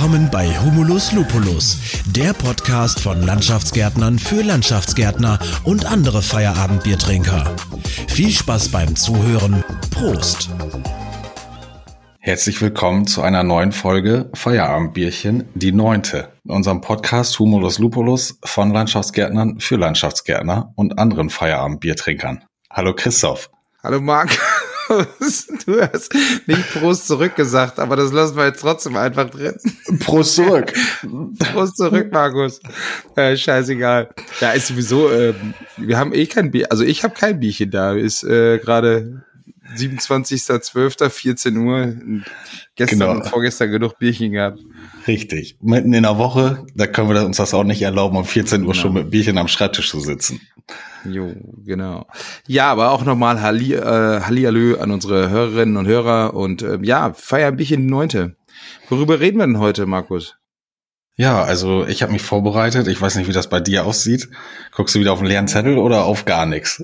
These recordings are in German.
Willkommen bei Humulus Lupulus, der Podcast von Landschaftsgärtnern für Landschaftsgärtner und andere Feierabendbiertrinker. Viel Spaß beim Zuhören. Prost! Herzlich willkommen zu einer neuen Folge Feierabendbierchen, die neunte. In unserem Podcast Humulus Lupulus von Landschaftsgärtnern für Landschaftsgärtner und anderen Feierabendbiertrinkern. Hallo Christoph. Hallo Marc. Du hast nicht Prost zurückgesagt, aber das lassen wir jetzt trotzdem einfach drin. Prost zurück. Prost zurück, Markus. Äh, scheißegal. Ja, ist sowieso, äh, wir haben eh kein Bier, also ich habe kein Bierchen da. Ist äh, gerade 27.12., Uhr. Gestern genau. und vorgestern genug Bierchen gehabt. Richtig. Mitten in der Woche, da können wir uns das auch nicht erlauben, um 14 Uhr genau. schon mit Bierchen am Schreibtisch zu sitzen. Jo, genau. Ja, aber auch nochmal Halli, äh, Hallihallo an unsere Hörerinnen und Hörer und äh, ja, feier ein bisschen die Neunte. Worüber reden wir denn heute, Markus? Ja, also ich habe mich vorbereitet. Ich weiß nicht, wie das bei dir aussieht. Guckst du wieder auf einen leeren Zettel oder auf gar nichts?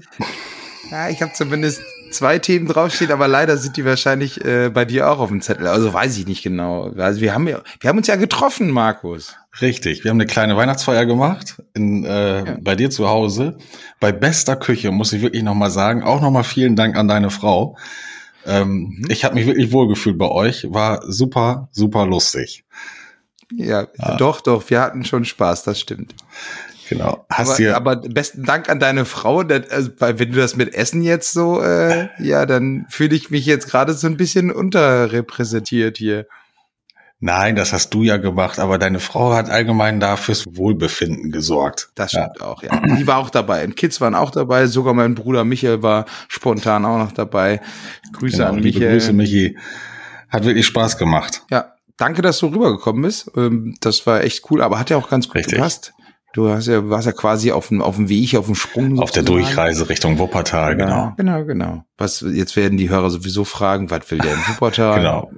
Ja, ich habe zumindest zwei Themen draufstehen, aber leider sind die wahrscheinlich äh, bei dir auch auf dem Zettel. Also weiß ich nicht genau. Also wir haben ja, wir haben uns ja getroffen, Markus. Richtig, wir haben eine kleine Weihnachtsfeier gemacht in, äh, ja. bei dir zu Hause. Bei bester Küche, muss ich wirklich nochmal sagen. Auch nochmal vielen Dank an deine Frau. Ähm, mhm. Ich habe mich wirklich wohlgefühlt bei euch. War super, super lustig. Ja, ja, doch, doch, wir hatten schon Spaß, das stimmt. Genau. Hast aber, aber besten Dank an deine Frau. Dass, also, wenn du das mit Essen jetzt so, äh, ja, dann fühle ich mich jetzt gerade so ein bisschen unterrepräsentiert hier. Nein, das hast du ja gemacht, aber deine Frau hat allgemein da fürs Wohlbefinden gesorgt. Das stimmt ja. auch, ja. Die war auch dabei. Und Kids waren auch dabei. Sogar mein Bruder Michael war spontan auch noch dabei. Grüße genau, an Michael. Grüße, Michi. Hat wirklich Spaß gemacht. Ja, danke, dass du rübergekommen bist. Ähm, das war echt cool, aber hat ja auch ganz gut Richtig. gepasst. Du hast ja, warst ja quasi auf dem, auf dem Weg, auf dem Sprung. Sozusagen. Auf der Durchreise Richtung Wuppertal, genau. Genau, genau. Was, jetzt werden die Hörer sowieso fragen, was will der in Wuppertal? genau.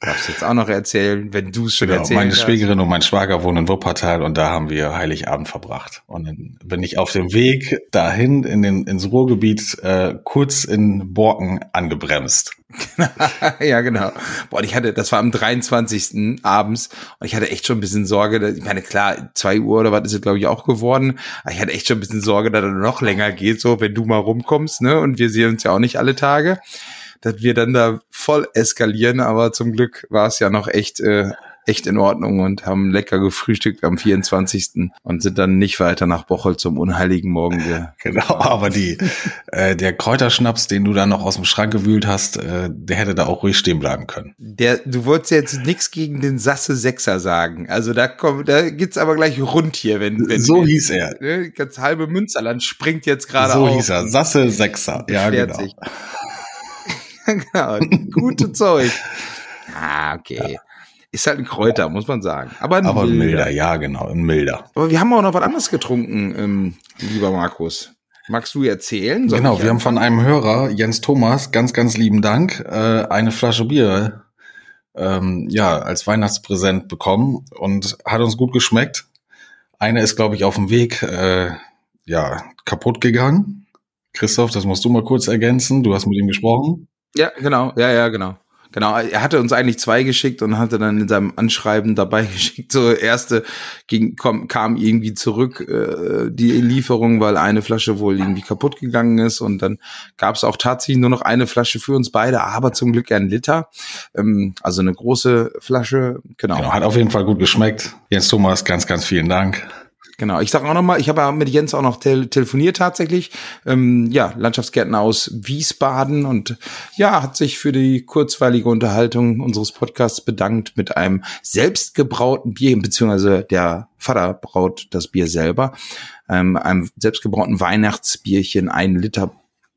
Darfst du jetzt auch noch erzählen, wenn du es schon genau, erzählt Meine Schwägerin und mein Schwager wohnen in Wuppertal und da haben wir Heiligabend verbracht. Und dann bin ich auf dem Weg dahin in den, ins Ruhrgebiet äh, kurz in Borken angebremst. ja, genau. Boah, ich hatte, das war am 23. abends und ich hatte echt schon ein bisschen Sorge, dass, ich meine, klar, zwei Uhr oder was ist es, glaube ich, auch geworden. Aber ich hatte echt schon ein bisschen Sorge, dass er noch länger geht, so, wenn du mal rumkommst, ne? Und wir sehen uns ja auch nicht alle Tage dass wir dann da voll eskalieren, aber zum Glück war es ja noch echt äh, echt in Ordnung und haben lecker gefrühstückt am 24. und sind dann nicht weiter nach Bocholt zum unheiligen Morgen. genau, aber die, äh, der Kräuterschnaps, den du da noch aus dem Schrank gewühlt hast, äh, der hätte da auch ruhig stehen bleiben können. Der, du wolltest jetzt nichts gegen den Sasse Sechser sagen. Also da kommt, da gibt's aber gleich rund hier, wenn, wenn so hieß er. Ne, ganz halbe Münsterland springt jetzt gerade so auf. So hieß er, Sasse Sechser. Ja, genau. Genau, gute Zeug. Ah, okay. Ja. Ist halt ein Kräuter, muss man sagen. Aber ein, Aber milder. milder. ja, genau, ein milder. Aber wir haben auch noch was anderes getrunken, ähm, lieber Markus. Magst du erzählen? Soll genau, wir haben von einem Hörer, Jens Thomas, ganz, ganz lieben Dank, äh, eine Flasche Bier ähm, ja, als Weihnachtspräsent bekommen und hat uns gut geschmeckt. Eine ist, glaube ich, auf dem Weg äh, ja, kaputt gegangen. Christoph, das musst du mal kurz ergänzen. Du hast mit ihm gesprochen. Ja, genau. Ja, ja, genau. Genau, er hatte uns eigentlich zwei geschickt und hatte dann in seinem Anschreiben dabei geschickt. So erste ging, kom, kam irgendwie zurück äh, die Lieferung, weil eine Flasche wohl irgendwie kaputt gegangen ist und dann gab es auch tatsächlich nur noch eine Flasche für uns beide, aber zum Glück ein Liter, ähm, also eine große Flasche. Genau. genau. Hat auf jeden Fall gut geschmeckt. Jens Thomas, ganz, ganz vielen Dank. Genau, ich sage auch nochmal, ich habe ja mit Jens auch noch tel telefoniert tatsächlich. Ähm, ja, Landschaftsgärtner aus Wiesbaden und ja, hat sich für die kurzweilige Unterhaltung unseres Podcasts bedankt mit einem selbstgebrauten Bier, beziehungsweise der Vater braut das Bier selber, ähm, einem selbstgebrauten Weihnachtsbierchen, ein Liter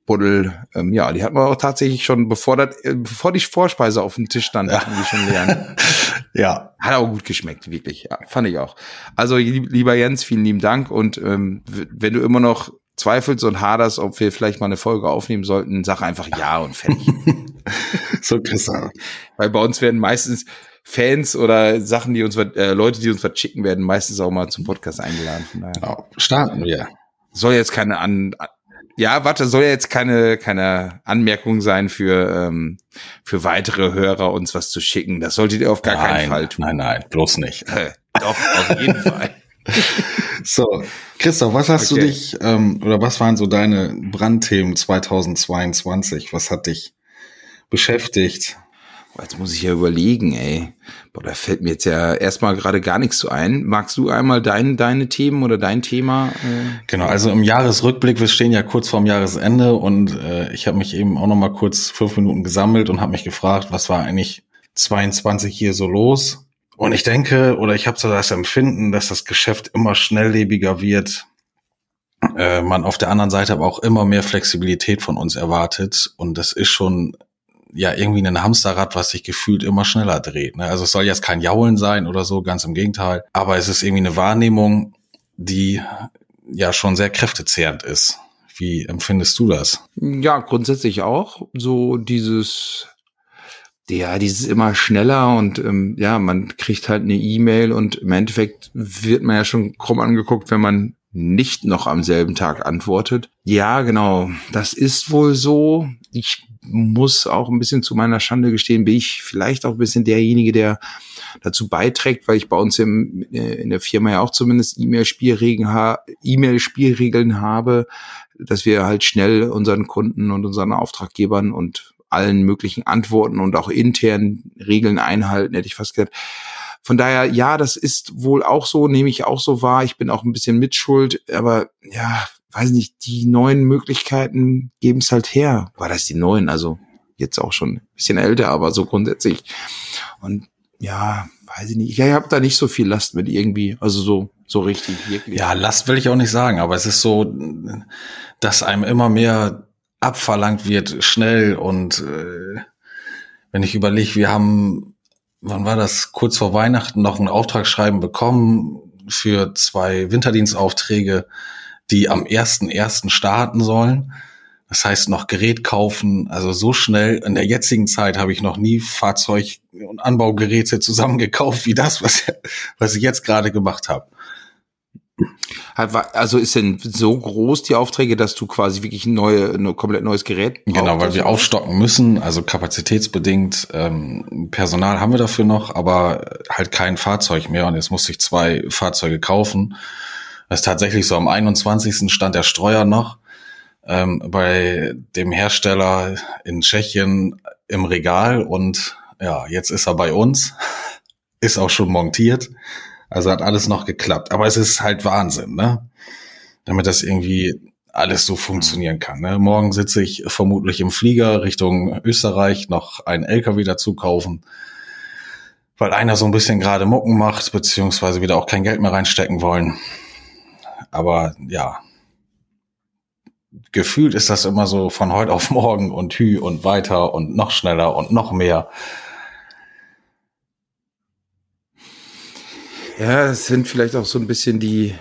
Buddel, ähm, ja, die hatten wir auch tatsächlich schon, bevor, das, äh, bevor die Vorspeise auf dem Tisch stand, hatten die schon leer. ja. Hat auch gut geschmeckt, wirklich. Ja, fand ich auch. Also, lieber Jens, vielen lieben Dank. Und ähm, wenn du immer noch zweifelst und haderst, ob wir vielleicht mal eine Folge aufnehmen sollten, sag einfach ja und fertig. so, Christian. Weil bei uns werden meistens Fans oder Sachen, die uns, äh, Leute, die uns was schicken, werden meistens auch mal zum Podcast eingeladen. Von daher. Genau. Starten wir. Soll jetzt keine an, ja, warte, soll ja jetzt keine, keine Anmerkung sein für, ähm, für weitere Hörer, uns was zu schicken. Das solltet ihr auf gar nein, keinen Fall tun. Nein, nein, bloß nicht. Doch, auf jeden Fall. So, Christoph, was hast okay. du dich, ähm, oder was waren so deine Brandthemen 2022? Was hat dich beschäftigt? Jetzt muss ich ja überlegen, ey. Boah, da fällt mir jetzt ja erstmal gerade gar nichts so ein. Magst du einmal dein, deine Themen oder dein Thema? Äh? Genau, also im Jahresrückblick, wir stehen ja kurz vorm Jahresende und äh, ich habe mich eben auch noch mal kurz fünf Minuten gesammelt und habe mich gefragt, was war eigentlich 22 hier so los? Und ich denke, oder ich habe so das Empfinden, dass das Geschäft immer schnelllebiger wird. Äh, man auf der anderen Seite aber auch immer mehr Flexibilität von uns erwartet und das ist schon ja irgendwie ein Hamsterrad, was sich gefühlt immer schneller dreht. Ne? Also es soll jetzt kein Jaulen sein oder so, ganz im Gegenteil. Aber es ist irgendwie eine Wahrnehmung, die ja schon sehr kräftezehrend ist. Wie empfindest du das? Ja, grundsätzlich auch. So dieses, ja, dieses immer schneller und ähm, ja, man kriegt halt eine E-Mail und im Endeffekt wird man ja schon krumm angeguckt, wenn man nicht noch am selben Tag antwortet. Ja, genau, das ist wohl so. Ich muss auch ein bisschen zu meiner Schande gestehen, bin ich vielleicht auch ein bisschen derjenige, der dazu beiträgt, weil ich bei uns im, äh, in der Firma ja auch zumindest E-Mail-Spielregeln ha E-Mail-Spielregeln habe, dass wir halt schnell unseren Kunden und unseren Auftraggebern und allen möglichen Antworten und auch internen Regeln einhalten, hätte ich fast gesagt. Von daher, ja, das ist wohl auch so, nehme ich auch so wahr. Ich bin auch ein bisschen mitschuld, aber ja, weiß nicht, die neuen Möglichkeiten geben es halt her. War das die neuen? Also jetzt auch schon ein bisschen älter, aber so grundsätzlich. Und ja, weiß ich nicht. Ich habe da nicht so viel Last mit irgendwie. Also so, so richtig, wirklich. Ja, Last will ich auch nicht sagen, aber es ist so, dass einem immer mehr abverlangt wird, schnell und äh, wenn ich überlege, wir haben, wann war das, kurz vor Weihnachten noch ein Auftragsschreiben bekommen für zwei Winterdienstaufträge die am ersten ersten starten sollen. Das heißt noch Gerät kaufen, also so schnell. In der jetzigen Zeit habe ich noch nie Fahrzeug und Anbaugeräte zusammengekauft wie das, was, was ich jetzt gerade gemacht habe. Also ist denn so groß die Aufträge, dass du quasi wirklich ein, neue, ein komplett neues Gerät brauchst? Genau, weil wir aufstocken müssen, also kapazitätsbedingt. Ähm, Personal haben wir dafür noch, aber halt kein Fahrzeug mehr. Und jetzt musste ich zwei Fahrzeuge kaufen. Das ist tatsächlich so, am 21. stand der Streuer noch ähm, bei dem Hersteller in Tschechien im Regal und ja, jetzt ist er bei uns, ist auch schon montiert. Also hat alles noch geklappt. Aber es ist halt Wahnsinn, ne? Damit das irgendwie alles so funktionieren kann. Ne? Morgen sitze ich vermutlich im Flieger Richtung Österreich, noch einen LKW dazu kaufen, weil einer so ein bisschen gerade Mucken macht, beziehungsweise wieder auch kein Geld mehr reinstecken wollen. Aber ja, gefühlt ist das immer so von heute auf morgen und hü und weiter und noch schneller und noch mehr. Ja, es sind vielleicht auch so ein bisschen die,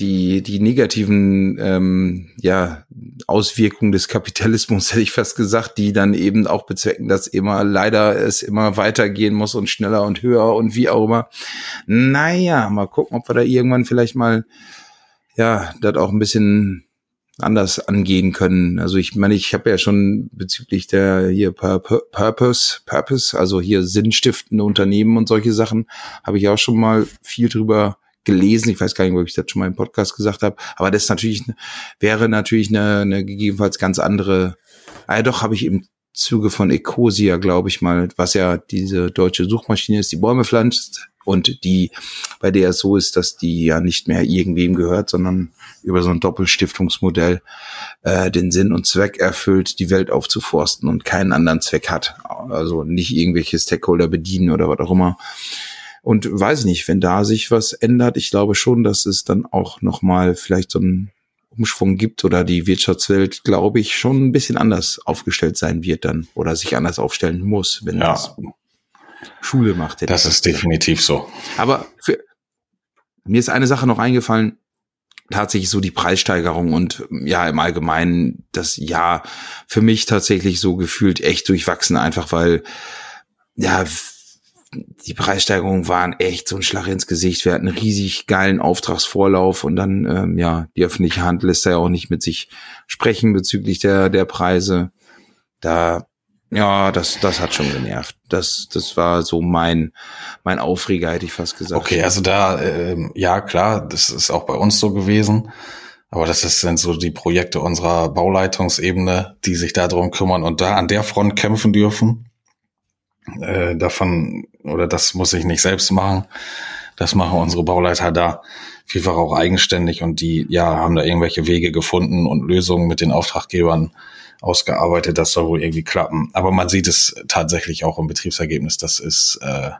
die, die negativen ähm, ja, Auswirkungen des Kapitalismus, hätte ich fast gesagt, die dann eben auch bezwecken, dass immer leider es immer weitergehen muss und schneller und höher und wie auch immer. Naja, mal gucken, ob wir da irgendwann vielleicht mal ja, das auch ein bisschen anders angehen können. Also ich meine, ich habe ja schon bezüglich der hier Purpose, Purpose, also hier sinnstiftende Unternehmen und solche Sachen, habe ich auch schon mal viel drüber gelesen. Ich weiß gar nicht, ob ich das schon mal im Podcast gesagt habe. Aber das natürlich wäre natürlich eine, eine gegebenenfalls ganz andere. Ah ja, doch habe ich im Zuge von Ecosia, glaube ich mal, was ja diese deutsche Suchmaschine ist, die Bäume pflanzt und die, bei der es so ist, dass die ja nicht mehr irgendwem gehört, sondern über so ein Doppelstiftungsmodell äh, den Sinn und Zweck erfüllt, die Welt aufzuforsten und keinen anderen Zweck hat. Also nicht irgendwelche Stakeholder bedienen oder was auch immer. Und weiß ich nicht, wenn da sich was ändert, ich glaube schon, dass es dann auch nochmal vielleicht so ein Umschwung gibt oder die Wirtschaftswelt, glaube ich, schon ein bisschen anders aufgestellt sein wird dann oder sich anders aufstellen muss, wenn ja. das Schule macht. Das ist definitiv so. Aber für, mir ist eine Sache noch eingefallen, tatsächlich so die Preissteigerung und ja, im Allgemeinen das Jahr für mich tatsächlich so gefühlt echt durchwachsen, einfach weil, ja, die Preissteigerungen waren echt so ein Schlag ins Gesicht. Wir hatten einen riesig geilen Auftragsvorlauf und dann, ähm, ja, die öffentliche Hand lässt ja auch nicht mit sich sprechen bezüglich der, der Preise. Da, ja, das, das hat schon genervt. Das, das war so mein, mein Aufreger, hätte ich fast gesagt. Okay, also da, äh, ja, klar, das ist auch bei uns so gewesen. Aber das sind so die Projekte unserer Bauleitungsebene, die sich darum kümmern und da an der Front kämpfen dürfen. Äh, davon, oder das muss ich nicht selbst machen. Das machen unsere Bauleiter da vielfach auch eigenständig und die, ja, haben da irgendwelche Wege gefunden und Lösungen mit den Auftraggebern ausgearbeitet. Das soll wohl irgendwie klappen. Aber man sieht es tatsächlich auch im Betriebsergebnis. Das ist, äh,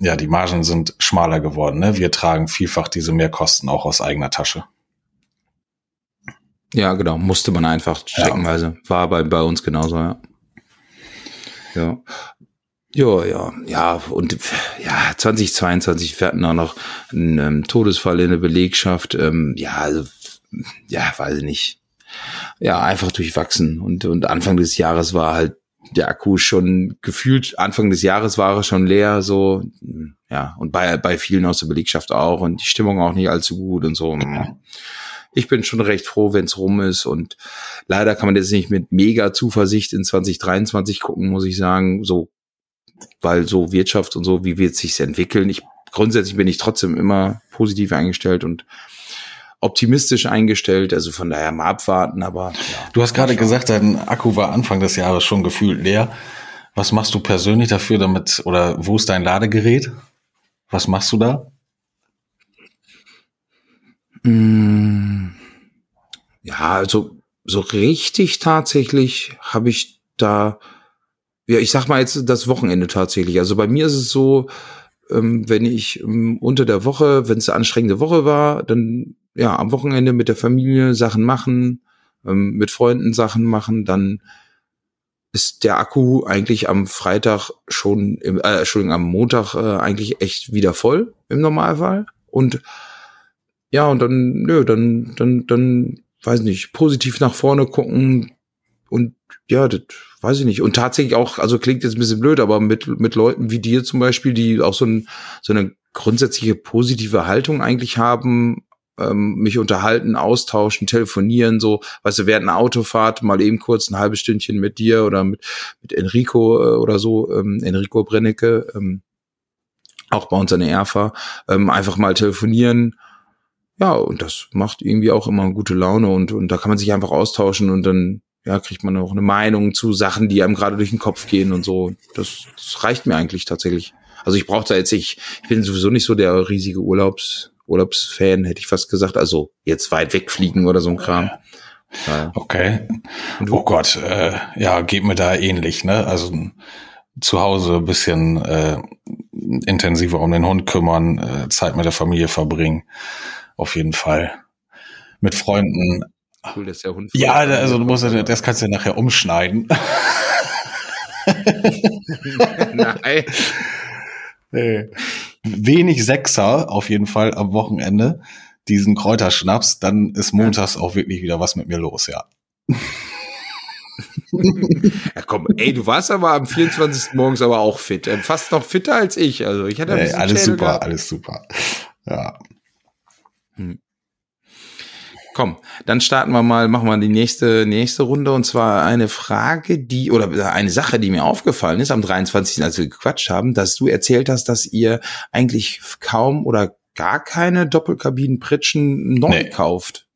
ja, die Margen sind schmaler geworden. Ne? Wir tragen vielfach diese Mehrkosten auch aus eigener Tasche. Ja, genau. Musste man einfach streckenweise. Ja. War bei, bei uns genauso, ja. Ja. Ja, ja, ja, und ja, 2022 wir hatten auch noch einen ähm, Todesfall in der Belegschaft. Ähm, ja, also, ja, weiß ich nicht. Ja, einfach durchwachsen. Und, und Anfang des Jahres war halt der Akku schon gefühlt, Anfang des Jahres war er schon leer, so, ja, und bei, bei vielen aus der Belegschaft auch und die Stimmung auch nicht allzu gut und so. Mhm ich bin schon recht froh, wenn es rum ist. Und leider kann man jetzt nicht mit mega Zuversicht in 2023 gucken, muss ich sagen. So, weil so Wirtschaft und so, wie wird sich's entwickeln? Ich grundsätzlich bin ich trotzdem immer positiv eingestellt und optimistisch eingestellt. Also von daher mal abwarten. Aber ja, du hast gerade gesagt, dein Akku war Anfang des Jahres schon gefühlt leer. Was machst du persönlich dafür, damit oder wo ist dein Ladegerät? Was machst du da? Mm. Ja, also so richtig tatsächlich habe ich da, ja, ich sag mal jetzt das Wochenende tatsächlich. Also bei mir ist es so, ähm, wenn ich ähm, unter der Woche, wenn es eine anstrengende Woche war, dann ja am Wochenende mit der Familie Sachen machen, ähm, mit Freunden Sachen machen, dann ist der Akku eigentlich am Freitag schon, im, äh, Entschuldigung, am Montag äh, eigentlich echt wieder voll im Normalfall. Und ja, und dann, nö, dann, dann, dann, weiß nicht, positiv nach vorne gucken und ja, das weiß ich nicht. Und tatsächlich auch, also klingt jetzt ein bisschen blöd, aber mit, mit Leuten wie dir zum Beispiel, die auch so, ein, so eine grundsätzliche positive Haltung eigentlich haben, ähm, mich unterhalten, austauschen, telefonieren, so, weißt du, während einer Autofahrt mal eben kurz ein halbes Stündchen mit dir oder mit, mit Enrico äh, oder so, ähm, Enrico Brennecke, ähm, auch bei uns an der ERFA, ähm, einfach mal telefonieren, ja, und das macht irgendwie auch immer gute Laune und, und da kann man sich einfach austauschen und dann ja, kriegt man auch eine Meinung zu Sachen, die einem gerade durch den Kopf gehen und so. Das, das reicht mir eigentlich tatsächlich. Also ich brauche da jetzt nicht, ich bin sowieso nicht so der riesige Urlaubs, Urlaubsfan, hätte ich fast gesagt. Also jetzt weit wegfliegen oder so ein Kram. Ja. Okay. Oh Gott, äh, ja, geht mir da ähnlich, ne? Also zu Hause ein bisschen äh, intensiver um den Hund kümmern, äh, Zeit mit der Familie verbringen auf jeden Fall. Mit Freunden. Cool, dass der Hund. Ja, also du musst, das kannst du ja nachher umschneiden. Nein. Nee. Wenig Sechser auf jeden Fall am Wochenende. Diesen Kräuterschnaps, dann ist montags auch wirklich wieder was mit mir los, ja. ja, komm, ey, du warst aber am 24. morgens aber auch fit. Ähm, fast noch fitter als ich. Also ich hatte nee, alles super, gehabt. alles super. Ja. Hm. Komm, dann starten wir mal, machen wir die nächste, nächste Runde und zwar eine Frage, die, oder eine Sache, die mir aufgefallen ist am 23., als wir gequatscht haben, dass du erzählt hast, dass ihr eigentlich kaum oder gar keine Doppelkabinenpritschen neu nee. kauft.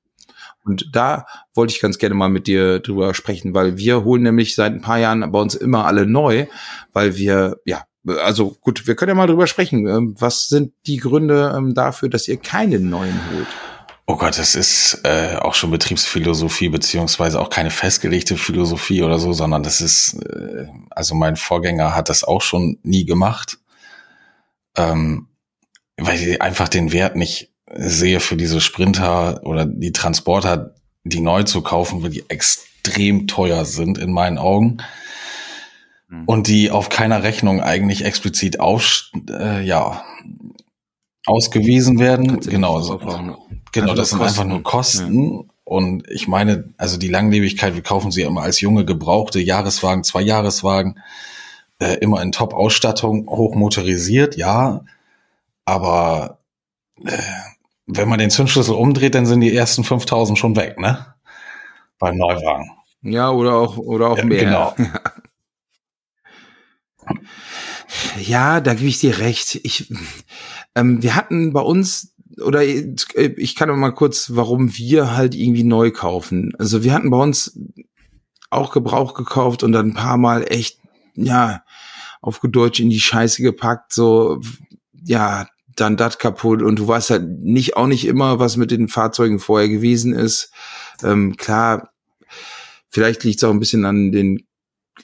Und da wollte ich ganz gerne mal mit dir drüber sprechen, weil wir holen nämlich seit ein paar Jahren bei uns immer alle neu, weil wir, ja, also gut, wir können ja mal drüber sprechen. Ähm, was sind die Gründe ähm, dafür, dass ihr keine neuen holt? Oh Gott, das ist äh, auch schon Betriebsphilosophie, beziehungsweise auch keine festgelegte Philosophie oder so, sondern das ist, äh, also mein Vorgänger hat das auch schon nie gemacht, ähm, weil ich einfach den Wert nicht sehe für diese Sprinter oder die Transporter, die neu zu kaufen, weil die extrem teuer sind in meinen Augen. Mhm. und die auf keiner Rechnung eigentlich explizit auf, äh, ja, ausgewiesen werden. Genau, so, genau, das sind einfach nur Kosten. Ja. Und ich meine, also die Langlebigkeit, wir kaufen sie immer als junge Gebrauchte, Jahreswagen, zwei Jahreswagen. äh, immer in Top-Ausstattung, hochmotorisiert, ja, aber äh, wenn man den Zündschlüssel umdreht, dann sind die ersten 5000 schon weg, ne? Beim Neuwagen. Ja, oder auch, oder auch Ja, mehr. genau. Ja, da gebe ich dir recht. Ich, ähm, wir hatten bei uns, oder ich kann noch mal kurz, warum wir halt irgendwie neu kaufen. Also wir hatten bei uns auch Gebrauch gekauft und dann ein paar Mal echt, ja, auf Deutsch in die Scheiße gepackt, so, ja, dann das kaputt und du weißt halt nicht, auch nicht immer, was mit den Fahrzeugen vorher gewesen ist. Ähm, klar, vielleicht liegt es auch ein bisschen an den,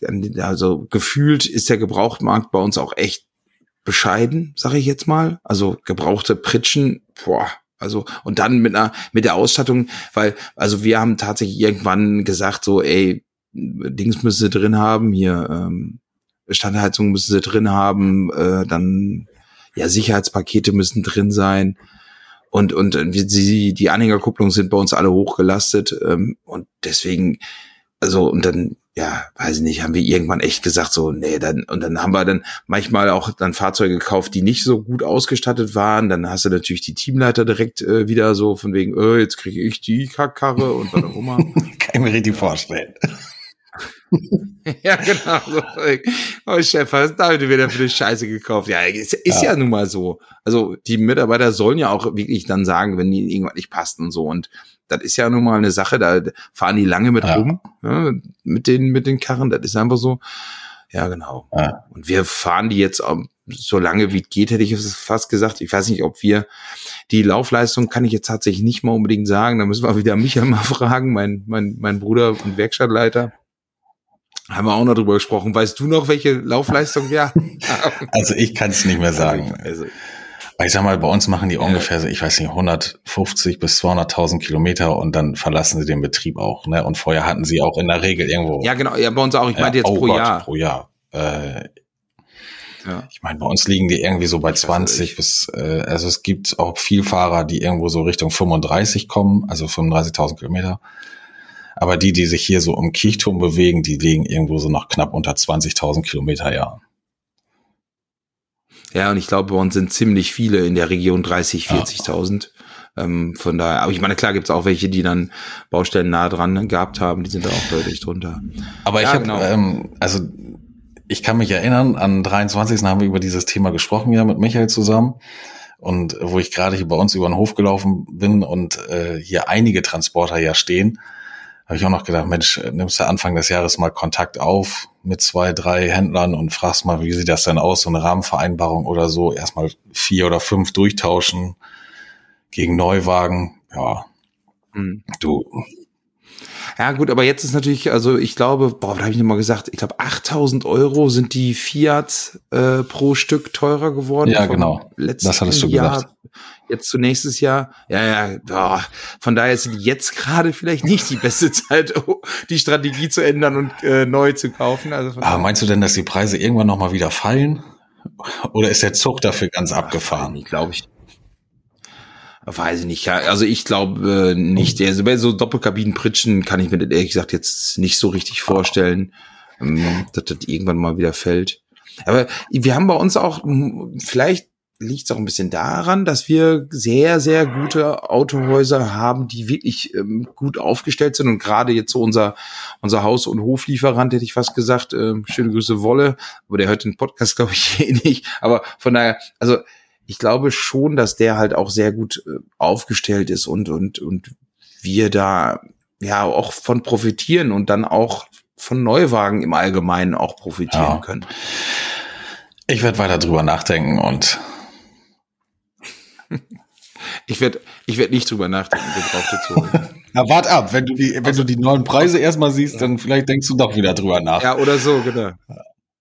an den, also gefühlt ist der Gebrauchtmarkt bei uns auch echt bescheiden, sage ich jetzt mal. Also gebrauchte Pritschen, boah, also und dann mit einer mit der Ausstattung, weil also wir haben tatsächlich irgendwann gesagt so, ey, Dings müssen sie drin haben, hier ähm, Standheizung müssen sie drin haben, äh, dann ja Sicherheitspakete müssen drin sein und und äh, die die Anhängerkupplungen sind bei uns alle hochgelastet ähm, und deswegen also und dann ja weiß ich nicht haben wir irgendwann echt gesagt so nee dann und dann haben wir dann manchmal auch dann Fahrzeuge gekauft die nicht so gut ausgestattet waren. Dann hast du natürlich die Teamleiter direkt äh, wieder so von wegen äh, jetzt kriege ich die Kackkarre und dann auch immer. Kann ich mir richtig vorstellen. ja, genau. So. Oh, Chef, was hast du heute wieder für eine Scheiße gekauft? Ja, ist, ist ja. nun mal so. Also die Mitarbeiter sollen ja auch wirklich dann sagen, wenn ihnen irgendwas nicht passt und so. Und das ist ja nun mal eine Sache, da fahren die lange mit Ja. rum, ja, mit den, mit den Karren. Das ist einfach so. Ja, genau. Ja. Und wir fahren die jetzt so lange wie es geht, hätte ich es fast gesagt. Ich weiß nicht, ob wir die Laufleistung kann ich jetzt tatsächlich nicht mal unbedingt sagen. Da müssen wir wieder Michael mal fragen, mein, mein, mein Bruder und Werkstattleiter. Haben wir auch noch drüber gesprochen. Weißt du noch, welche Laufleistung wir haben? Also ich kann es nicht mehr sagen. Also, ich sag mal, bei uns machen die ungefähr, so, ich weiß nicht, 150 bis 200.000 Kilometer und dann verlassen sie den Betrieb auch. Ne? Und vorher hatten sie auch in der Regel irgendwo. ja, genau. Ja, bei uns auch. Ich meinte Ja, jetzt oh pro Gott, Jahr. Pro Jahr. Äh, Ja. ich meine, bei uns liegen die irgendwie so bei weiß 20 bis, äh, also es gibt auch viel Fahrer, die irgendwo so Richtung 35 kommen, also 35.000 Kilometer. Aber die, die sich hier so um Kirchturm bewegen, die liegen irgendwo so noch knapp unter 20.000 Kilometer, ja. Ja, und ich glaube, bei uns sind ziemlich viele in der Region 30, 40.000. Ähm, von daher, aber ich meine, klar gibt's auch welche, die dann Baustellen nah dran gehabt haben, die sind da auch deutlich drunter. Aber ich Ja, habe, genau. ähm, also ich kann mich erinnern, an 23. haben wir über dieses Thema gesprochen, ja, mit Michael zusammen. Und wo ich gerade hier bei uns über den Hof gelaufen bin und äh, hier einige Transporter ja stehen, habe ich auch noch gedacht, Mensch, nimmst du Anfang des Jahres mal Kontakt auf mit zwei, drei Händlern und fragst mal, wie sieht das denn aus, so eine Rahmenvereinbarung oder so, erstmal vier oder fünf durchtauschen gegen Neuwagen. Ja, Hm. du, Ja, gut, aber jetzt ist natürlich, also ich glaube, boah, da habe ich noch mal gesagt, ich glaube 8000 Euro sind die Fiat äh, pro Stück teurer geworden. Ja, genau. Das hattest du Jahr, gesagt. Jetzt zu nächstes Jahr. Ja, ja, boah. von daher ist jetzt gerade vielleicht nicht die beste Zeit, oh, die Strategie zu ändern und äh, neu zu kaufen. Also Aber daher- meinst du denn, dass die Preise irgendwann noch mal wieder fallen? Oder ist der Zug dafür ganz abgefahren? glaube ich. Weiß ich nicht. Also ich glaube äh, nicht. Also bei so Doppelkabinenpritschen kann ich mir das ehrlich gesagt jetzt nicht so richtig vorstellen, ähm, dass das irgendwann mal wieder fällt. Aber wir haben bei uns auch, m, vielleicht liegt es auch ein bisschen daran, dass wir sehr, sehr gute Autohäuser haben, die wirklich ähm, gut aufgestellt sind und gerade jetzt so unser, unser Haus- und Hoflieferant, hätte ich fast gesagt, ähm, schöne Grüße Wolle, aber der hört den Podcast, glaube ich, eh nicht. Aber von daher, also ich glaube schon, dass der halt auch sehr gut äh, aufgestellt ist und, und, und wir da ja auch von profitieren und dann auch von Neuwagen im Allgemeinen auch profitieren Ja. können. Ich werde weiter drüber nachdenken und Ich werde ich werd nicht drüber nachdenken, gebrauchte zu holen. Na, wart ab, wenn du die, wenn du die neuen Preise erstmal siehst, dann vielleicht denkst du doch wieder drüber nach. Ja, oder so, genau.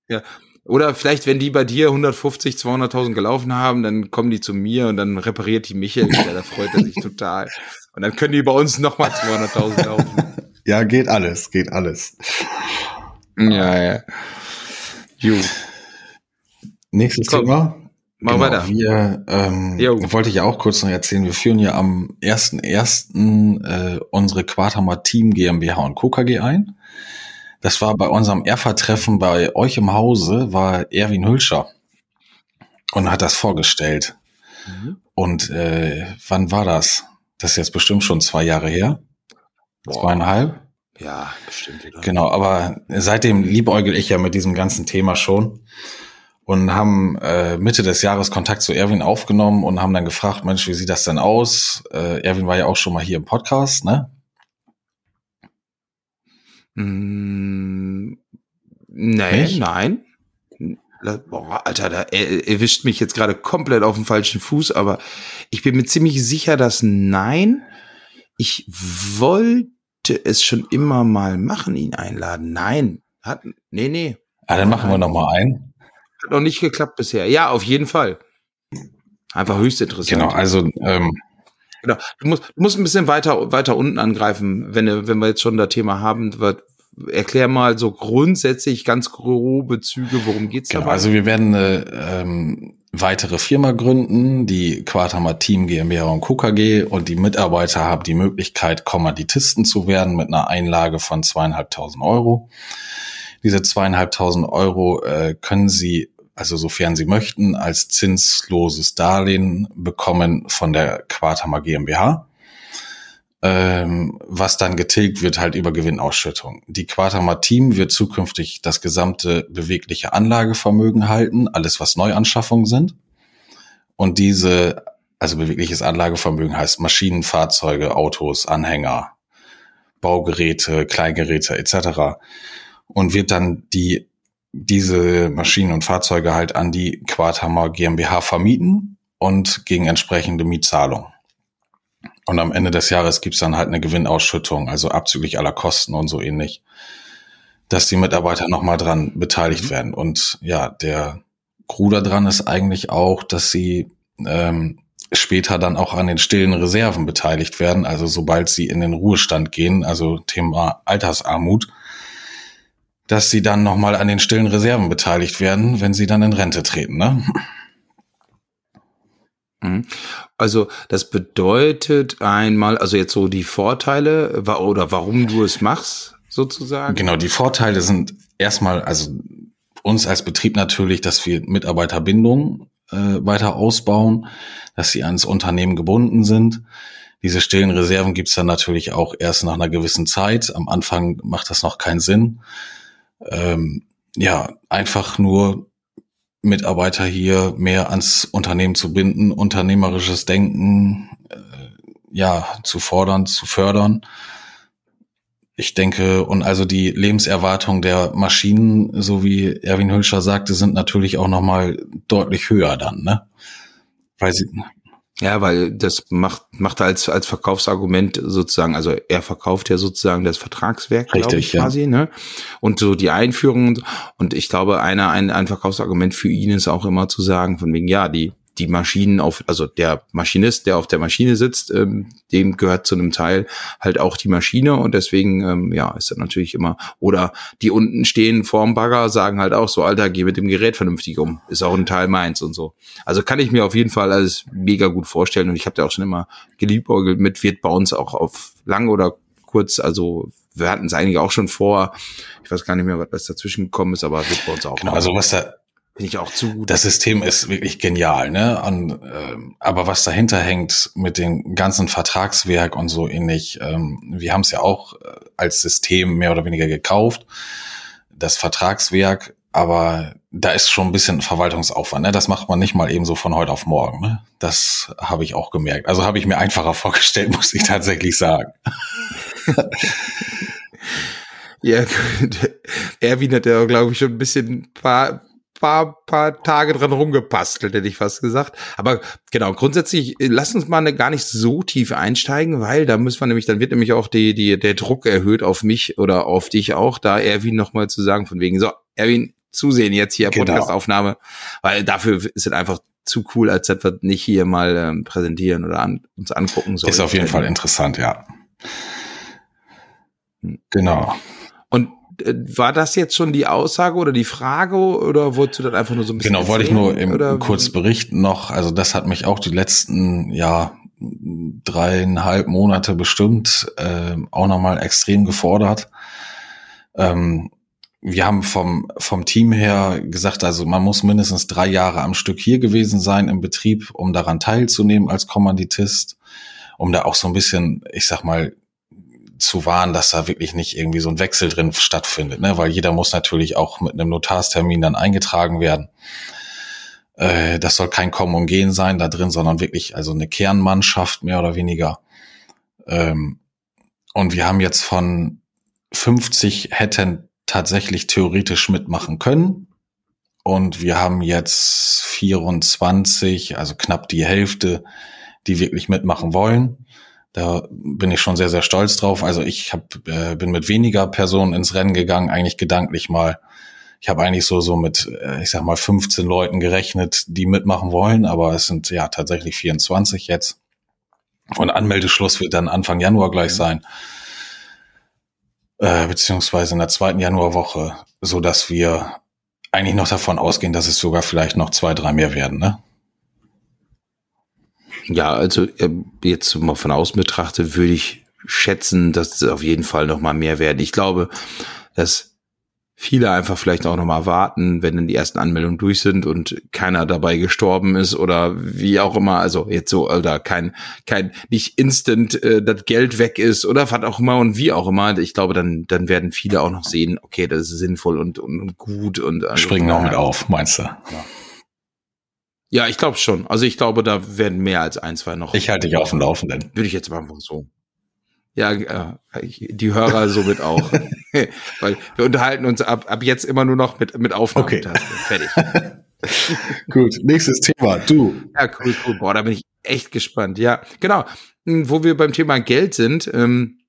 Ja. Oder vielleicht, wenn die bei dir 150, 200.000 gelaufen haben, dann kommen die zu mir und dann repariert die Michael wieder, da freut er sich total. Und dann können die bei uns nochmal 200.000 laufen. Ja, geht alles, geht alles. Ja, ja. Gut. Nächstes Komm, Thema. Mach Genau, weiter. Wir, ähm, Jo. wollte ich ja auch kurz noch erzählen, wir führen ja am 1.1. Äh, unsere Quaterma Team GmbH und Co. KG ein. Das war bei unserem Erfa-Treffen bei euch im Hause, war Erwin Hülscher und hat das vorgestellt. Mhm. Und äh, wann war das? Das ist jetzt bestimmt schon zwei Jahre her. Boah. Zweieinhalb? Ja, bestimmt. Oder? Genau, aber seitdem liebäugel ich ja mit diesem ganzen Thema schon und haben äh, Mitte des Jahres Kontakt zu Erwin aufgenommen und haben dann gefragt, Mensch, wie sieht das denn aus? Äh, Erwin war ja auch schon mal hier im Podcast, ne? Mm, nee, Nicht? nein. Boah, Alter, da erwischt mich jetzt gerade komplett auf dem falschen Fuß, aber ich bin mir ziemlich sicher, dass nein. Ich wollte es schon immer mal machen, ihn einladen. Nein, hat, nee, nee. Ah, dann machen wir noch mal ein. Hat noch nicht geklappt bisher. Ja, auf jeden Fall. Einfach höchst interessant. Genau, also ähm, genau. Du musst, du musst ein bisschen weiter weiter unten angreifen, wenn wenn wir jetzt schon das Thema haben. Erklär mal so grundsätzlich ganz grobe Züge, worum geht's genau, dabei? Also wir werden eine ähm, weitere Firma gründen, die Quatama Team GmbH und Co. KG und die Mitarbeiter haben die Möglichkeit, Kommanditisten zu werden mit einer Einlage von zweieinhalbtausend Euro. Diese zweieinhalbtausend Euro äh, können Sie, also sofern Sie möchten, als zinsloses Darlehen bekommen von der Quatama GmbH. Ähm, was dann getilgt wird halt über Gewinnausschüttung. Die Quatama Team wird zukünftig das gesamte bewegliche Anlagevermögen halten, alles was Neuanschaffungen sind. Und diese, also bewegliches Anlagevermögen heißt Maschinen, Fahrzeuge, Autos, Anhänger, Baugeräte, Kleingeräte etc und wird dann die diese Maschinen und Fahrzeuge halt an die Quarthammer GmbH vermieten und gegen entsprechende Mietzahlung. Und am Ende des Jahres gibt's dann halt eine Gewinnausschüttung, also abzüglich aller Kosten und so ähnlich, dass die Mitarbeiter nochmal dran beteiligt mhm. werden. Und ja, der Gruder dran ist eigentlich auch, dass sie ähm, später dann auch an den stillen Reserven beteiligt werden, also sobald sie in den Ruhestand gehen, also Thema Altersarmut, dass sie dann nochmal an den stillen Reserven beteiligt werden, wenn sie dann in Rente treten. Ne? Mhm. Also das bedeutet einmal, also jetzt so die Vorteile oder warum du es machst, sozusagen. Genau, die Vorteile sind erstmal, also uns als Betrieb natürlich, dass wir Mitarbeiterbindung äh, weiter ausbauen, dass sie ans Unternehmen gebunden sind. Diese stillen Reserven gibt's dann natürlich auch erst nach einer gewissen Zeit. Am Anfang macht das noch keinen Sinn ähm, ja, einfach nur Mitarbeiter hier mehr ans Unternehmen zu binden, unternehmerisches Denken äh, ja zu fordern, zu fördern. Ich denke, und also die Lebenserwartung der Maschinen, so wie Erwin Hülscher sagte, sind natürlich auch nochmal deutlich höher dann, ne? Weil sie, ja, weil das macht, macht als, als Verkaufsargument sozusagen, also er verkauft ja sozusagen das Vertragswerk, Richtig, ich, quasi, ja. ne? Und so die Einführung und ich glaube, einer, ein, ein Verkaufsargument für ihn ist auch immer zu sagen, von wegen, ja, die, die Maschinen auf, also der Maschinist, der auf der Maschine sitzt, ähm, dem gehört zu einem Teil halt auch die Maschine und deswegen, ähm, ja, ist das natürlich immer, oder die unten stehen vorm Bagger, sagen halt auch so, Alter, geh mit dem Gerät vernünftig um, ist auch ein Teil meins und so. Also kann ich mir auf jeden Fall alles mega gut vorstellen und ich habe da auch schon immer geliebäugelt mit, wird bei uns auch auf lang oder kurz, also wir hatten es einige auch schon vor. Ich weiß gar nicht mehr, was dazwischen gekommen ist, aber wird bei uns auch. Genau, also was da Finde ich auch zu gut. Das System ist wirklich genial, ne? Und, äh, aber was dahinter hängt mit dem ganzen Vertragswerk und so ähnlich, ähm, wir haben es ja auch äh, als System mehr oder weniger gekauft, das Vertragswerk, aber da ist schon ein bisschen Verwaltungsaufwand, ne? Das macht man nicht mal eben so von heute auf morgen, ne? Das habe ich auch gemerkt. Also habe ich mir einfacher vorgestellt, muss ich tatsächlich sagen. Ja, Erwin hat ja, glaube ich, schon ein bisschen paar paar, paar Tage dran rumgepastelt, hätte ich fast gesagt. Aber genau, grundsätzlich, äh, lass uns mal gar nicht so tief einsteigen, weil da müssen wir nämlich, dann wird nämlich auch die, die, der Druck erhöht auf mich oder auf dich auch, da Erwin nochmal zu sagen, von wegen, so, Erwin, zusehen jetzt hier, genau. Podcastaufnahme, weil dafür ist es einfach zu cool, als dass wir nicht hier mal ähm, präsentieren oder an, uns angucken sollen. Ist auf jeden Fall interessant, ja. Hm. Genau. Und äh, war das jetzt schon die Aussage oder die Frage oder wolltest du dann einfach nur so ein bisschen? Genau, wollte ich nur im, oder? kurz berichten noch. Also das hat mich auch die letzten, ja, dreieinhalb Monate bestimmt äh, auch nochmal extrem gefordert. Ähm, wir haben vom, vom Team her gesagt, also man muss mindestens drei Jahre am Stück hier gewesen sein im Betrieb, um daran teilzunehmen als Kommanditist, um da auch so ein bisschen, ich sag mal, zu wahren, dass da wirklich nicht irgendwie so ein Wechsel drin stattfindet, ne? weil jeder muss natürlich auch mit einem Notarstermin dann eingetragen werden. Äh, das soll kein Kommen und Gehen sein da drin, sondern wirklich also eine Kernmannschaft mehr oder weniger. Ähm, und wir haben jetzt von 50 hätten tatsächlich theoretisch mitmachen können. Und wir haben jetzt 24, also knapp die Hälfte, die wirklich mitmachen wollen. Da bin ich schon sehr, sehr stolz drauf. Also ich hab, äh, bin mit weniger Personen ins Rennen gegangen, eigentlich gedanklich mal. Ich habe eigentlich so, so mit, äh, ich sag mal, 15 Leuten gerechnet, die mitmachen wollen, aber es sind ja tatsächlich 24 jetzt. Und Anmeldeschluss wird dann Anfang Januar gleich sein äh, beziehungsweise in der zweiten Januarwoche, so dass wir eigentlich noch davon ausgehen, dass es sogar vielleicht noch zwei, drei mehr werden, ne? Ja, also äh, jetzt mal von außen betrachtet, würde ich schätzen, dass es auf jeden Fall noch mal mehr werden. Ich glaube, dass viele einfach vielleicht auch nochmal warten, wenn dann die ersten Anmeldungen durch sind und keiner dabei gestorben ist oder wie auch immer, also jetzt so, oder kein, kein, nicht instant äh, das Geld weg ist oder was auch immer und wie auch immer. Ich glaube, dann, dann werden viele auch noch sehen, okay, das ist sinnvoll und, und, und gut und also, springen auch mit auf, meinst du? Ja. Ja, ich glaube schon. Also ich glaube, da werden mehr als ein, zwei noch. Ich halte dich auf dem Laufenden. Würde ich jetzt mal einfach so. Ja, äh, die Hörer somit auch. Weil wir unterhalten uns ab, ab jetzt immer nur noch mit, mit Aufnahmetasten. Okay. Fertig. Gut, nächstes Thema. Du. Ja, cool, cool. Boah, da bin ich echt gespannt. Ja, genau. Hm, wo wir beim Thema Geld sind, ähm,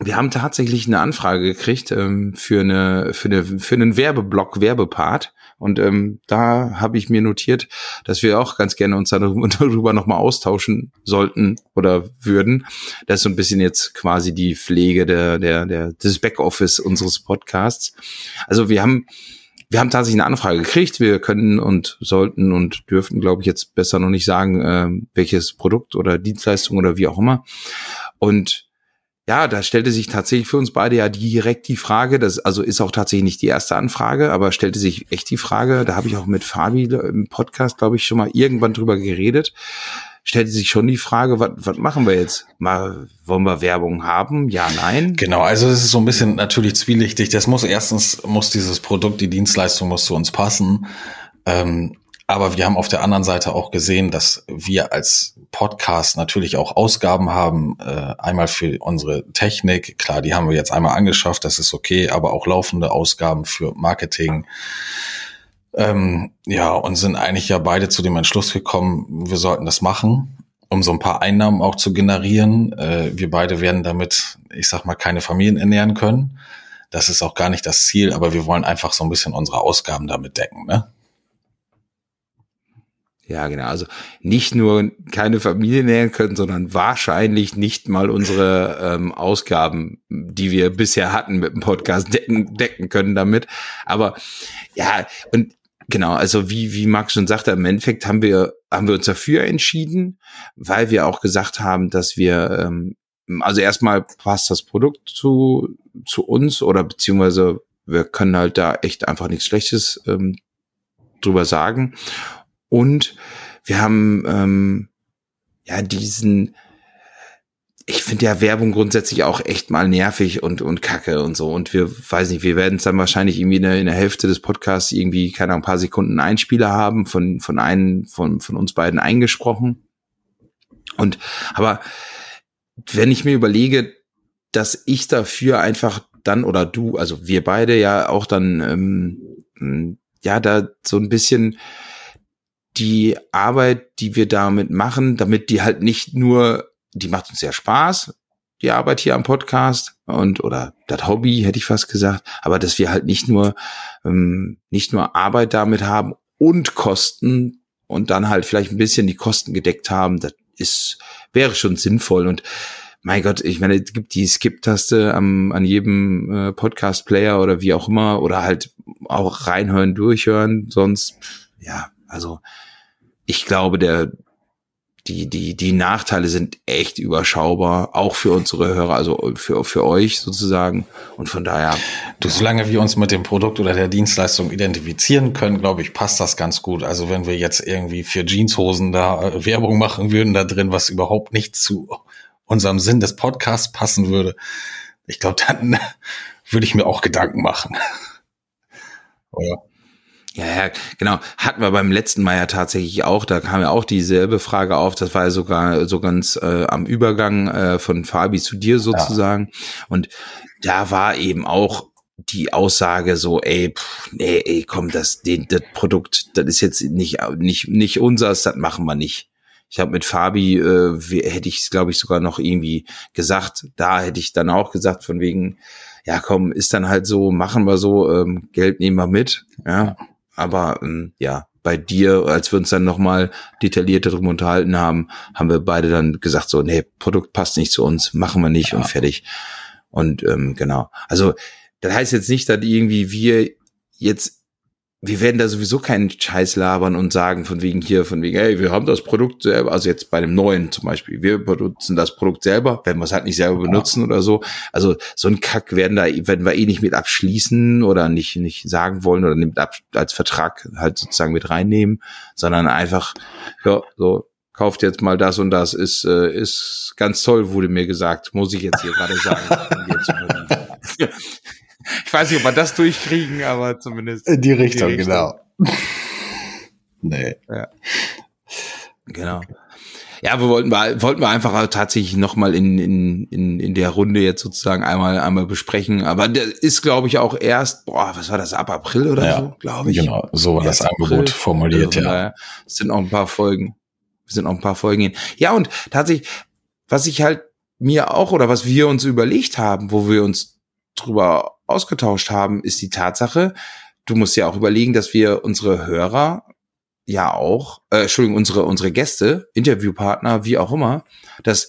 wir haben tatsächlich eine Anfrage gekriegt ähm, für eine für eine für einen Werbeblock Werbepart und ähm, da habe ich mir notiert, dass wir auch ganz gerne uns darüber nochmal austauschen sollten oder würden. Das ist so ein bisschen jetzt quasi die Pflege der der der des Backoffice unseres Podcasts. Also wir haben wir haben tatsächlich eine Anfrage gekriegt. Wir können und sollten und dürften, glaube ich, jetzt besser noch nicht sagen, äh, welches Produkt oder Dienstleistung oder wie auch immer. Und ja, da stellte sich tatsächlich für uns beide ja direkt die Frage, das also ist auch tatsächlich nicht die erste Anfrage, aber stellte sich echt die Frage, da habe ich auch mit Fabi im Podcast, glaube ich, schon mal irgendwann drüber geredet, stellte sich schon die Frage, was, machen wir jetzt? Mal, wollen wir Werbung haben? Ja, nein? Genau, also es ist so ein bisschen natürlich zwielichtig. Das muss erstens, muss dieses Produkt, die Dienstleistung muss zu uns passen. Ähm, aber wir haben auf der anderen Seite auch gesehen, dass wir als Podcast natürlich auch Ausgaben haben. Äh, einmal für unsere Technik, klar, die haben wir jetzt einmal angeschafft, das ist okay, aber auch laufende Ausgaben für Marketing. Ähm, ja, und sind eigentlich ja beide zu dem Entschluss gekommen, wir sollten das machen, um so ein paar Einnahmen auch zu generieren. Äh, wir beide werden damit, ich sag mal, keine Familien ernähren können. Das ist auch gar nicht das Ziel, aber wir wollen einfach so ein bisschen unsere Ausgaben damit decken, ne? Ja, genau. Also nicht nur keine Familie nähern können, sondern wahrscheinlich nicht mal unsere ähm, Ausgaben, die wir bisher hatten mit dem Podcast, decken, decken können damit. Aber ja, und genau, also wie, wie Max schon sagte, im Endeffekt haben wir, haben wir uns dafür entschieden, weil wir auch gesagt haben, dass wir, ähm, also erstmal passt das Produkt zu, zu uns oder beziehungsweise wir können halt da echt einfach nichts Schlechtes ähm, drüber sagen. Und wir haben ähm, ja diesen, ich finde ja Werbung grundsätzlich auch echt mal nervig und, und kacke und so. Und wir, weiß nicht, wir werden es dann wahrscheinlich irgendwie in der, in der Hälfte des Podcasts irgendwie, keine Ahnung, ein paar Sekunden Einspieler haben, von, von einen, von, von uns beiden eingesprochen. Und, aber wenn ich mir überlege, dass ich dafür einfach dann oder du, also wir beide ja auch dann, ähm, ja, da so ein bisschen die Arbeit, die wir damit machen, damit die halt nicht nur, die macht uns sehr Spaß, die Arbeit hier am Podcast und oder das Hobby hätte ich fast gesagt, aber dass wir halt nicht nur ähm, nicht nur Arbeit damit haben und Kosten und dann halt vielleicht ein bisschen die Kosten gedeckt haben, das ist wäre schon sinnvoll. Und mein Gott, ich meine, es gibt die Skip-Taste am, an jedem äh, Podcast-Player oder wie auch immer oder halt auch reinhören, durchhören, sonst ja, also ich glaube, der, die, die, die Nachteile sind echt überschaubar, auch für unsere Hörer, also für, für euch sozusagen. Und von daher. Du, solange wir uns mit dem Produkt oder der Dienstleistung identifizieren können, glaube ich, passt das ganz gut. Also wenn wir jetzt irgendwie für Jeanshosen da äh, Werbung machen würden da drin, was überhaupt nicht zu unserem Sinn des Podcasts passen würde, ich glaube, dann würde ich mir auch Gedanken machen. Oder? Ja, ja, genau. Hatten wir beim letzten Mal ja tatsächlich auch, da kam ja auch dieselbe Frage auf, das war ja sogar so ganz äh, am Übergang äh, von Fabi zu dir sozusagen. Ja. Und da war eben auch die Aussage so, ey, pff, nee, ey, komm, das, den, das Produkt, das ist jetzt nicht, nicht, nicht unseres, das machen wir nicht. Ich habe mit Fabi, äh, hätte ich es, glaube ich, sogar noch irgendwie gesagt. Da hätte ich dann auch gesagt, von wegen, ja komm, ist dann halt so, machen wir so, ähm, Geld nehmen wir mit. Ja, aber ähm, ja, bei dir, als wir uns dann nochmal detailliert darüber unterhalten haben, haben wir beide dann gesagt, so, nee, Produkt passt nicht zu uns, machen wir nicht ja. und fertig. Und ähm, genau. Also das heißt jetzt nicht, dass irgendwie wir jetzt wir werden da sowieso keinen Scheiß labern und sagen von wegen hier, von wegen, hey, wir haben das Produkt selber, also jetzt bei dem neuen zum Beispiel, wir benutzen das Produkt selber, wenn wir es halt nicht selber benutzen ja. oder so. Also so ein Kack werden da, werden wir eh nicht mit abschließen oder nicht, nicht sagen wollen oder mit ab, als Vertrag halt sozusagen mit reinnehmen, sondern einfach, ja, so, kauft jetzt mal das und das, ist, äh, ist ganz toll, wurde mir gesagt, muss ich jetzt hier gerade sagen. Ich weiß nicht, ob wir das durchkriegen, aber zumindest. In die Richtung, die Richtung. genau. nee. Ja. Genau. Ja, wir wollten wir, wollten wir einfach tatsächlich nochmal in, in, in, in der Runde jetzt sozusagen einmal, einmal besprechen. Aber der ist, glaube ich, auch erst, boah, was war das, ab April oder ja, so, glaube ich. Genau, so war das Angebot formuliert, also, ja. Es sind auch ein paar Folgen. Es sind auch ein paar Folgen hin. Ja, und tatsächlich, was ich halt mir auch oder was wir uns überlegt haben, wo wir uns drüber ausgetauscht haben, ist die Tatsache, du musst ja auch überlegen, dass wir unsere Hörer ja auch, äh, Entschuldigung, unsere, unsere Gäste, Interviewpartner, wie auch immer, dass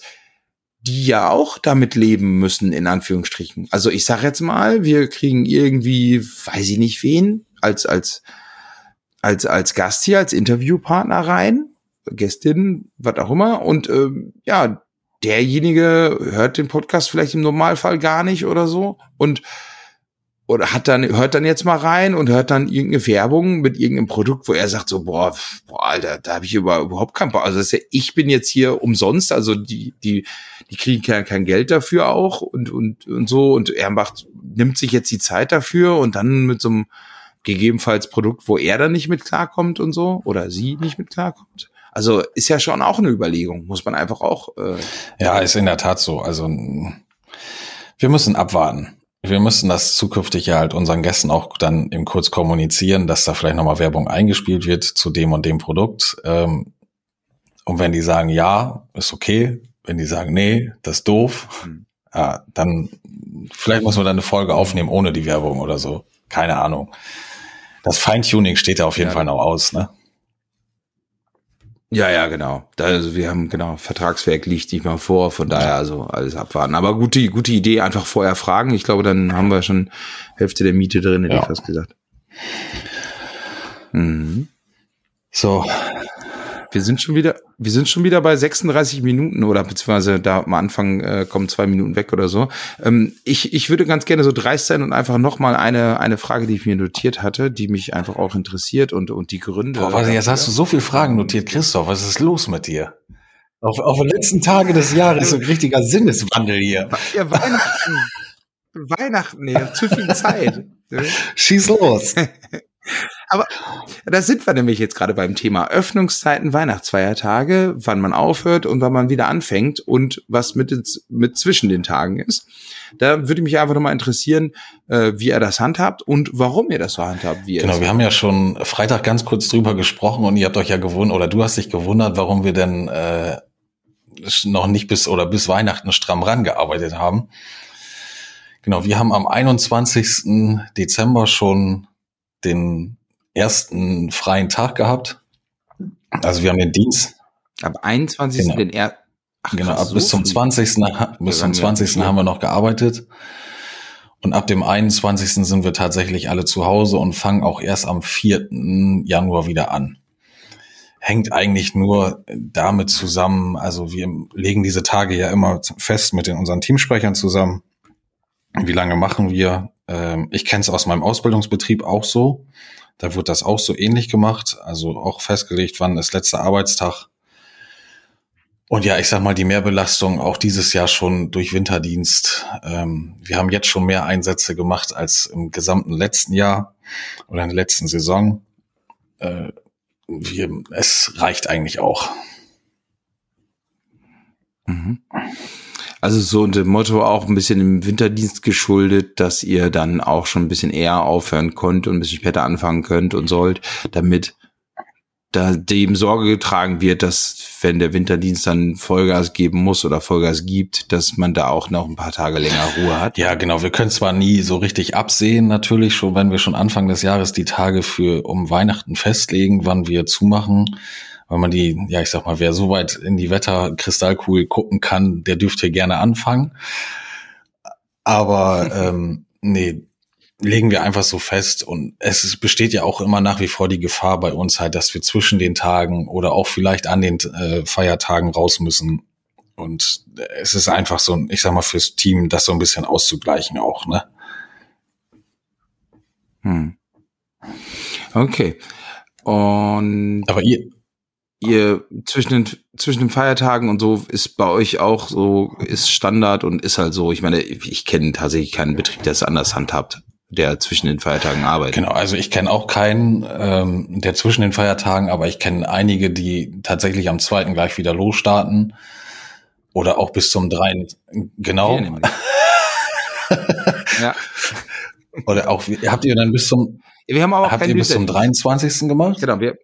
die ja auch damit leben müssen, in Anführungsstrichen. Also ich sag jetzt mal, wir kriegen irgendwie, weiß ich nicht wen, als, als, als, als Gast hier, als Interviewpartner rein, Gästin, was auch immer, und ähm, ja, derjenige hört den Podcast vielleicht im Normalfall gar nicht oder so und oder hat dann, hört dann jetzt mal rein und hört dann irgendeine Werbung mit irgendeinem Produkt, wo er sagt so, boah, boah Alter, da habe ich über, überhaupt keinen Bock. Also das ist ja, ich bin jetzt hier umsonst, also die, die, die kriegen kein, kein Geld dafür auch und, und, und so und er macht, nimmt sich jetzt die Zeit dafür und dann mit so einem gegebenenfalls Produkt, wo er dann nicht mit klarkommt und so oder sie nicht mit klarkommt. Also ist ja schon auch eine Überlegung, muss man einfach auch. Äh, ja, ist in der Tat so. Also wir müssen abwarten wir müssen das zukünftig ja halt unseren Gästen auch dann im Kurz kommunizieren, dass da vielleicht nochmal Werbung eingespielt wird zu dem und dem Produkt. Ähm, und wenn die sagen, ja, ist okay, wenn die sagen, nee, das ist doof, mhm. ja, dann vielleicht muss man dann eine Folge aufnehmen ohne die Werbung oder so. Keine Ahnung. Das Feintuning steht da auf jeden ja. Fall noch aus, ne? Ja, ja, genau. Da, also wir haben, genau, Vertragswerk liegt nicht mal vor, von daher also alles abwarten. Aber gute, gute Idee, einfach vorher fragen. Ich glaube, dann haben wir schon Hälfte der Miete drin, hätte ja. ich fast gesagt. Mhm. So, wir sind schon wieder, wir sind schon wieder bei 36 Minuten oder beziehungsweise da am Anfang äh, kommen zwei Minuten weg oder so. Ähm, ich, ich würde ganz gerne so dreist sein und einfach nochmal eine, eine Frage, die ich mir notiert hatte, die mich einfach auch interessiert und, und die Gründe. Boah, warte, jetzt hast du so viele Fragen notiert, Christoph. Was ist los mit dir? Auf, auf den letzten Tage des Jahres so ein richtiger Sinneswandel hier. Ja, Weihnachten. Weihnachten, nee, zu viel Zeit. Schieß los. Aber da sind wir nämlich jetzt gerade beim Thema Öffnungszeiten, Weihnachtsfeiertage, wann man aufhört und wann man wieder anfängt und was mit, ins, mit zwischen den Tagen ist. Da würde mich einfach nochmal interessieren, äh, wie ihr das handhabt und warum ihr das so handhabt. Wie genau, wir haben ja schon Freitag ganz kurz drüber gesprochen und ihr habt euch ja gewundert, oder du hast dich gewundert, warum wir denn äh, noch nicht bis oder bis Weihnachten stramm rangearbeitet haben. Genau, wir haben am 21. Dezember schon den ersten freien Tag gehabt. Also wir haben den Dienst. Ab 21. Genau. den er Ach, genau, ab bis zum 20. bis zum 20. haben wir noch gearbeitet. Und ab dem 21. sind wir tatsächlich alle zu Hause und fangen auch erst am 4. Januar wieder an. Hängt eigentlich nur damit zusammen, also wir legen diese Tage ja immer fest mit den, unseren Teamsprechern zusammen. Wie lange machen wir? Ähm, ich kenne es aus meinem Ausbildungsbetrieb auch so. Da wird das auch so ähnlich gemacht. Also auch festgelegt, wann ist letzter Arbeitstag. Und ja, ich sag mal, die Mehrbelastung auch dieses Jahr schon durch Winterdienst. Ähm, wir haben jetzt schon mehr Einsätze gemacht als im gesamten letzten Jahr oder in der letzten Saison. Äh, wir, es reicht eigentlich auch. Mhm. Also so unter dem Motto auch ein bisschen im Winterdienst geschuldet, dass ihr dann auch schon ein bisschen eher aufhören könnt und ein bisschen später anfangen könnt und sollt, damit da dem Sorge getragen wird, dass wenn der Winterdienst dann Vollgas geben muss oder Vollgas gibt, dass man da auch noch ein paar Tage länger Ruhe hat. Ja, genau. Wir können zwar nie so richtig absehen, natürlich schon, wenn wir schon Anfang des Jahres die Tage für um Weihnachten festlegen, wann wir zumachen. Wenn man die, ja, ich sag mal, wer so weit in die Wetterkristallkugel gucken kann, der dürfte gerne anfangen. Aber ähm, nee, legen wir einfach so fest. Und es besteht ja auch immer nach wie vor die Gefahr bei uns halt, dass wir zwischen den Tagen oder auch vielleicht an den äh, Feiertagen raus müssen. Und es ist einfach so, ich sag mal, fürs Team das so ein bisschen auszugleichen auch, ne? Hm. Okay. Und aber ihr, ihr zwischen den zwischen den Feiertagen und so ist bei euch auch so ist Standard und ist halt so. Ich meine, ich kenne tatsächlich keinen Betrieb, der es anders handhabt der zwischen den Feiertagen arbeitet. Genau, also ich kenne auch keinen, ähm, der zwischen den Feiertagen, aber ich kenne einige, die tatsächlich am zweiten gleich wieder losstarten oder auch bis zum dreien. Genau. ja. Oder auch, habt ihr dann bis zum, wir haben aber habt ihr bis zum 23. gemacht? Genau, wir,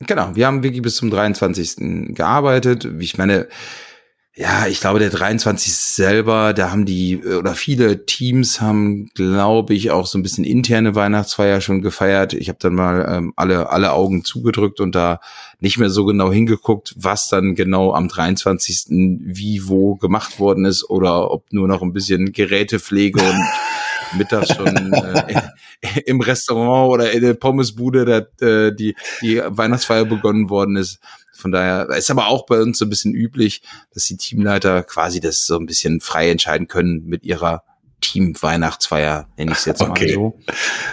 genau, wir haben wirklich bis zum 23. gearbeitet. Ich meine, ja, ich glaube, der 23 selber, da haben die, oder viele Teams haben, glaube ich, auch so ein bisschen interne Weihnachtsfeier schon gefeiert. Ich habe dann mal ähm, alle, alle Augen zugedrückt und da nicht mehr so genau hingeguckt, was dann genau am 23. wie wo gemacht worden ist oder ob nur noch ein bisschen Gerätepflege und mittags schon äh, im Restaurant oder in der Pommesbude da, äh, die, die Weihnachtsfeier begonnen worden ist. Von daher ist aber auch bei uns so ein bisschen üblich, dass die Teamleiter quasi das so ein bisschen frei entscheiden können mit ihrer Team-Weihnachtsfeier, nenne ich es jetzt okay. mal so.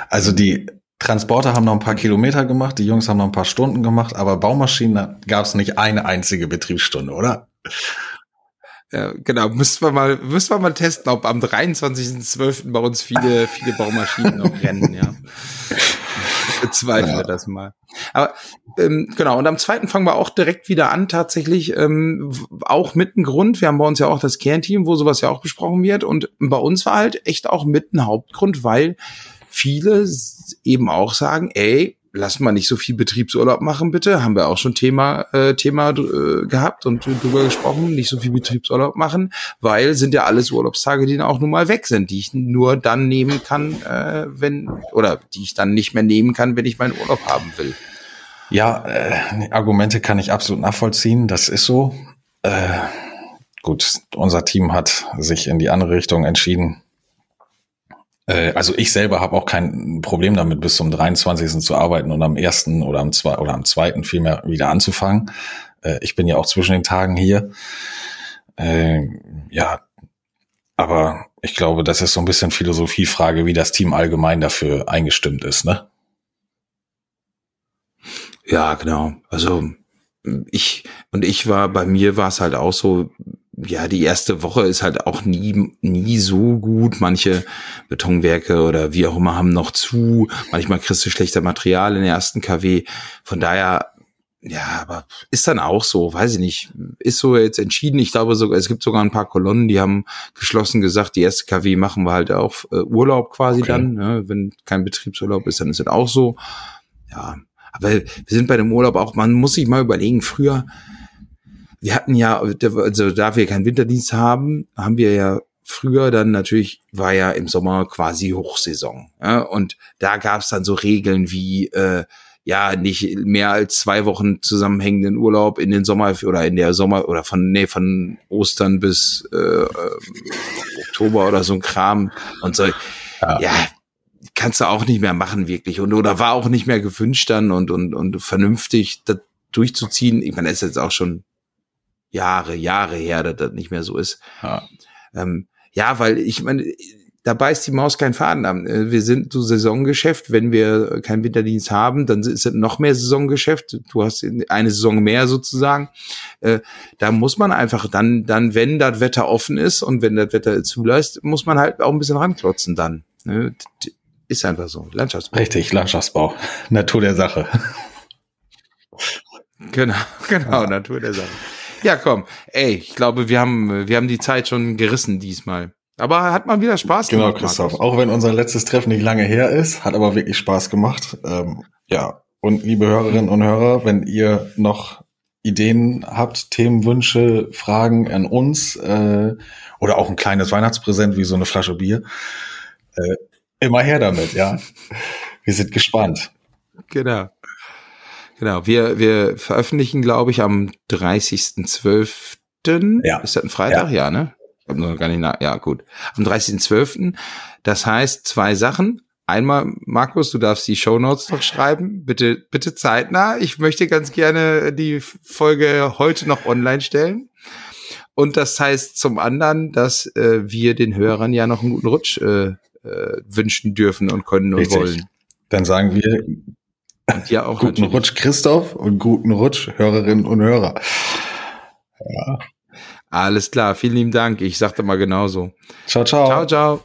Also die Transporter haben noch ein paar Kilometer gemacht, die Jungs haben noch ein paar Stunden gemacht, aber Baumaschinen gab es nicht eine einzige Betriebsstunde, oder? Ja, genau, müssen wir mal, müssen wir mal testen, ob am 23.12. bei uns viele, viele Baumaschinen noch rennen, ja. Bezweifle ja. das mal. Aber ähm, genau, und am zweiten fangen wir auch direkt wieder an, tatsächlich, ähm, auch mit einem Grund. Wir haben bei uns ja auch das Kernteam, wo sowas ja auch besprochen wird. Und bei uns war halt echt auch mit ein Hauptgrund, weil viele eben auch sagen, ey, lass mal nicht so viel Betriebsurlaub machen, bitte. Haben wir auch schon Thema, äh, Thema äh, gehabt und drüber gesprochen, nicht so viel Betriebsurlaub machen, weil sind ja alles Urlaubstage, die dann auch nun mal weg sind, die ich nur dann nehmen kann, äh, wenn, oder die ich dann nicht mehr nehmen kann, wenn ich meinen Urlaub haben will. Ja, äh, Argumente kann ich absolut nachvollziehen, das ist so. Äh, gut, unser Team hat sich in die andere Richtung entschieden also ich selber habe auch kein Problem damit, bis zum 23. zu arbeiten und am ersten oder am zwei oder am zweiten vielmehr wieder anzufangen. Äh, ich bin ja auch zwischen den Tagen hier. Äh, ja, aber ich glaube, das ist so ein bisschen Philosophiefrage, wie das Team allgemein dafür eingestimmt ist, ne? Ja, genau. Also ich und ich war bei mir war es halt auch so ja, die erste Woche ist halt auch nie, nie so gut. Manche Betonwerke oder wie auch immer haben noch zu. Manchmal kriegst du schlechter Material in der ersten KW. Von daher, ja, aber ist dann auch so, weiß ich nicht. Ist so jetzt entschieden. Ich glaube sogar, es gibt sogar ein paar Kolonnen, die haben geschlossen gesagt, die erste KW machen wir halt auch äh, Urlaub quasi okay. dann. Ne? Wenn kein Betriebsurlaub ist, dann ist es auch so. Ja, aber wir sind bei dem Urlaub auch, man muss sich mal überlegen, früher, wir hatten ja, also da wir keinen Winterdienst haben, haben wir ja früher dann natürlich war ja im Sommer quasi Hochsaison. Ja, und da gab es dann so Regeln wie äh, ja nicht mehr als zwei Wochen zusammenhängenden Urlaub in den Sommer oder in der Sommer oder von nee von Ostern bis äh, äh Oktober oder so ein Kram und so. Ja. ja, kannst du auch nicht mehr machen wirklich und oder war auch nicht mehr gewünscht dann und und und vernünftig das durchzuziehen. Ich meine, das ist jetzt auch schon Jahre, Jahre her, dass das nicht mehr so ist. Ja, ähm, ja weil ich meine, da beißt die Maus keinen Faden an. Äh, wir sind so Saisongeschäft. Wenn wir keinen Winterdienst haben, dann ist es noch mehr Saisongeschäft. Du hast eine Saison mehr sozusagen. Äh, da muss man einfach dann, dann, wenn das Wetter offen ist und wenn das Wetter zulässt, muss man halt auch ein bisschen ranklotzen dann. Ne? Ist einfach so. Landschaftsbau. Richtig, Landschaftsbau. Natur der Sache. Genau, genau, ja. Natur der Sache. Ja, komm. Ey, ich glaube, wir haben, wir haben die Zeit schon gerissen diesmal. Aber hat mal wieder Spaß genau, gemacht. Genau, Christoph. Markus. Auch wenn unser letztes Treffen nicht lange her ist, hat aber wirklich Spaß gemacht. Ähm, ja, und liebe Hörerinnen und Hörer, wenn ihr noch Ideen habt, Themenwünsche, Fragen an uns äh, oder auch ein kleines Weihnachtspräsent wie so eine Flasche Bier, äh, immer her damit, ja. Wir sind gespannt. Genau. Genau. Wir, wir veröffentlichen, glaube ich, am 30.12. Ja. Ist das ein Freitag? Ja, ja ne? Ich habe noch gar nicht nach. Ja, gut. Am 30.12. Das heißt zwei Sachen. Einmal, Markus, du darfst die Show Notes noch schreiben. Bitte, bitte zeitnah. Ich möchte ganz gerne die Folge heute noch online stellen. Und das heißt zum anderen, dass äh, wir den Hörern ja noch einen guten Rutsch äh, äh, wünschen dürfen und können und Richtig. wollen. Dann sagen wir und ja auch guten natürlich. Rutsch Christoph und guten Rutsch Hörerinnen und Hörer. Ja. Alles klar, vielen lieben Dank. Ich sagte mal genauso. Ciao, ciao. Ciao, ciao.